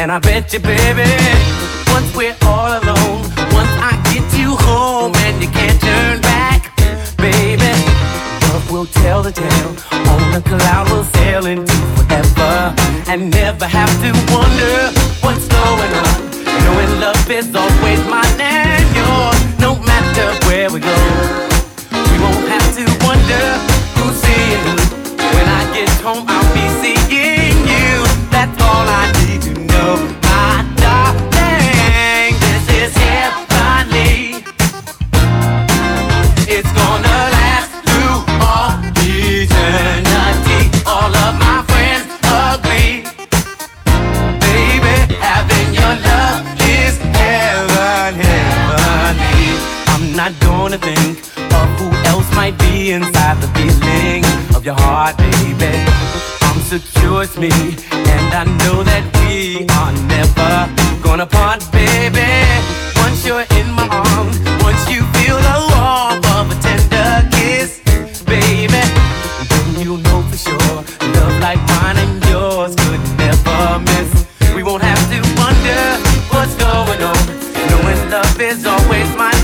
And I bet you, baby, once we're all alone, once I get you home and you can't turn back, baby, love will tell the tale. On the cloud we'll sail into forever and never have to wonder what's going on. Knowing love is always mine and it's me, and I know that we are never gonna part, baby. Once you're in my arms, once you feel the warmth of a tender kiss, baby, then you'll know for sure love like mine and yours could never miss. We won't have to wonder what's going on, knowing love is always mine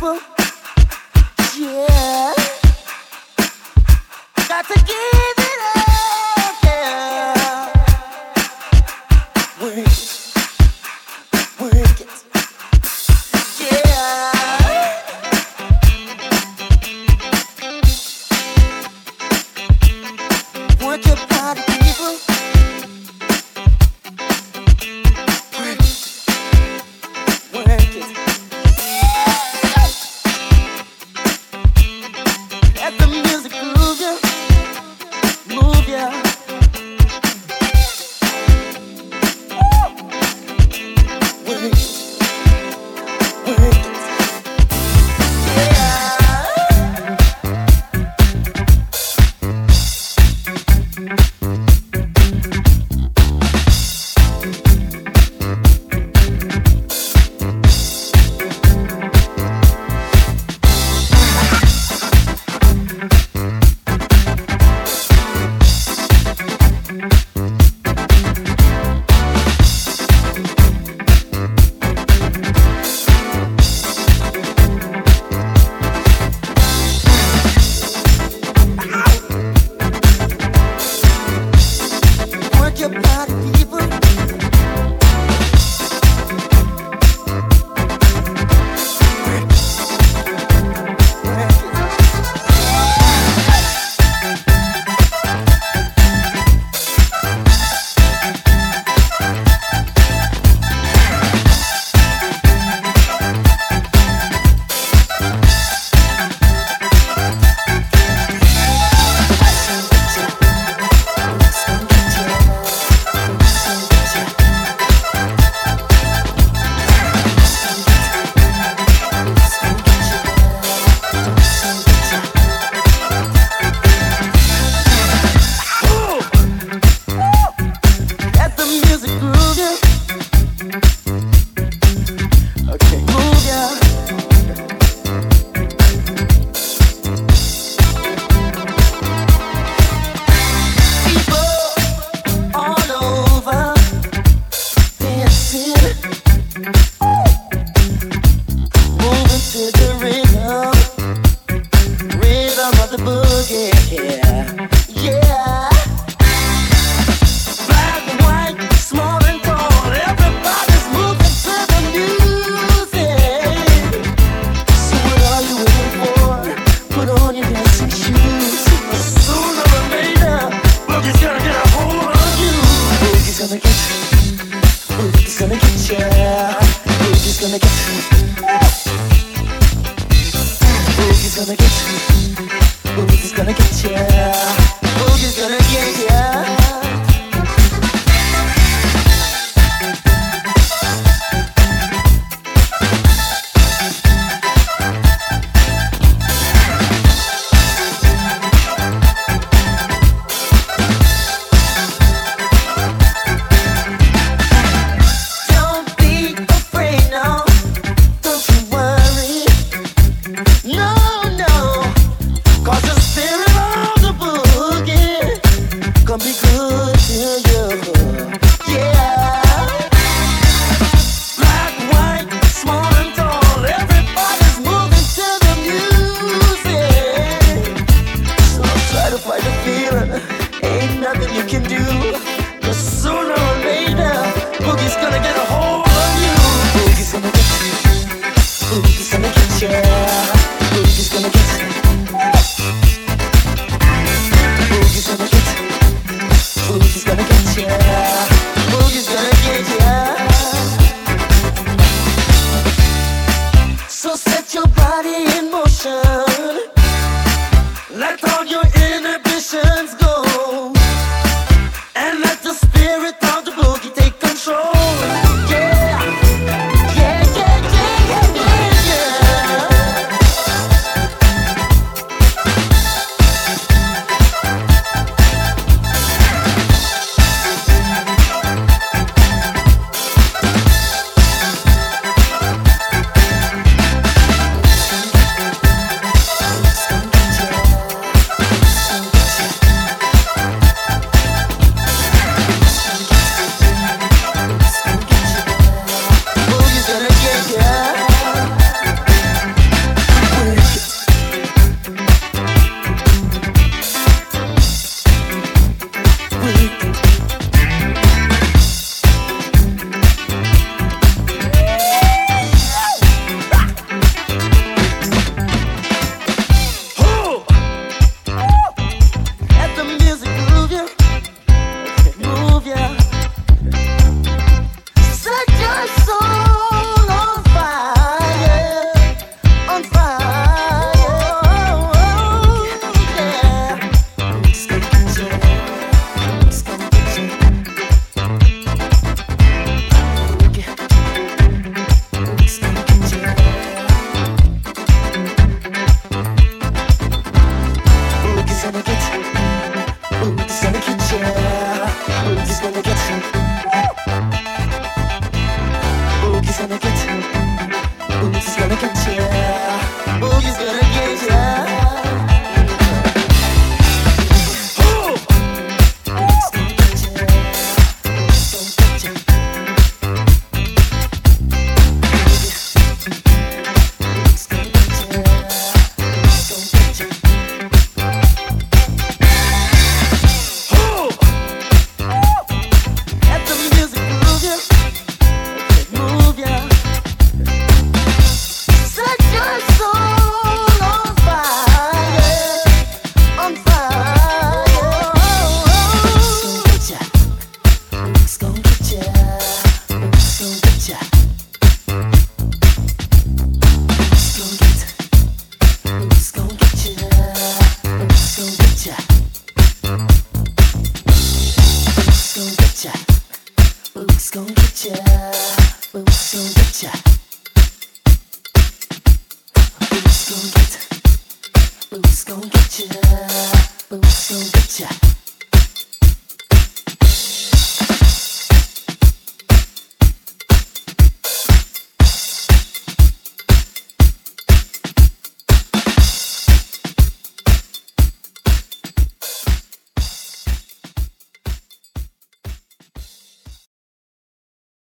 people. Yeah. Got to give.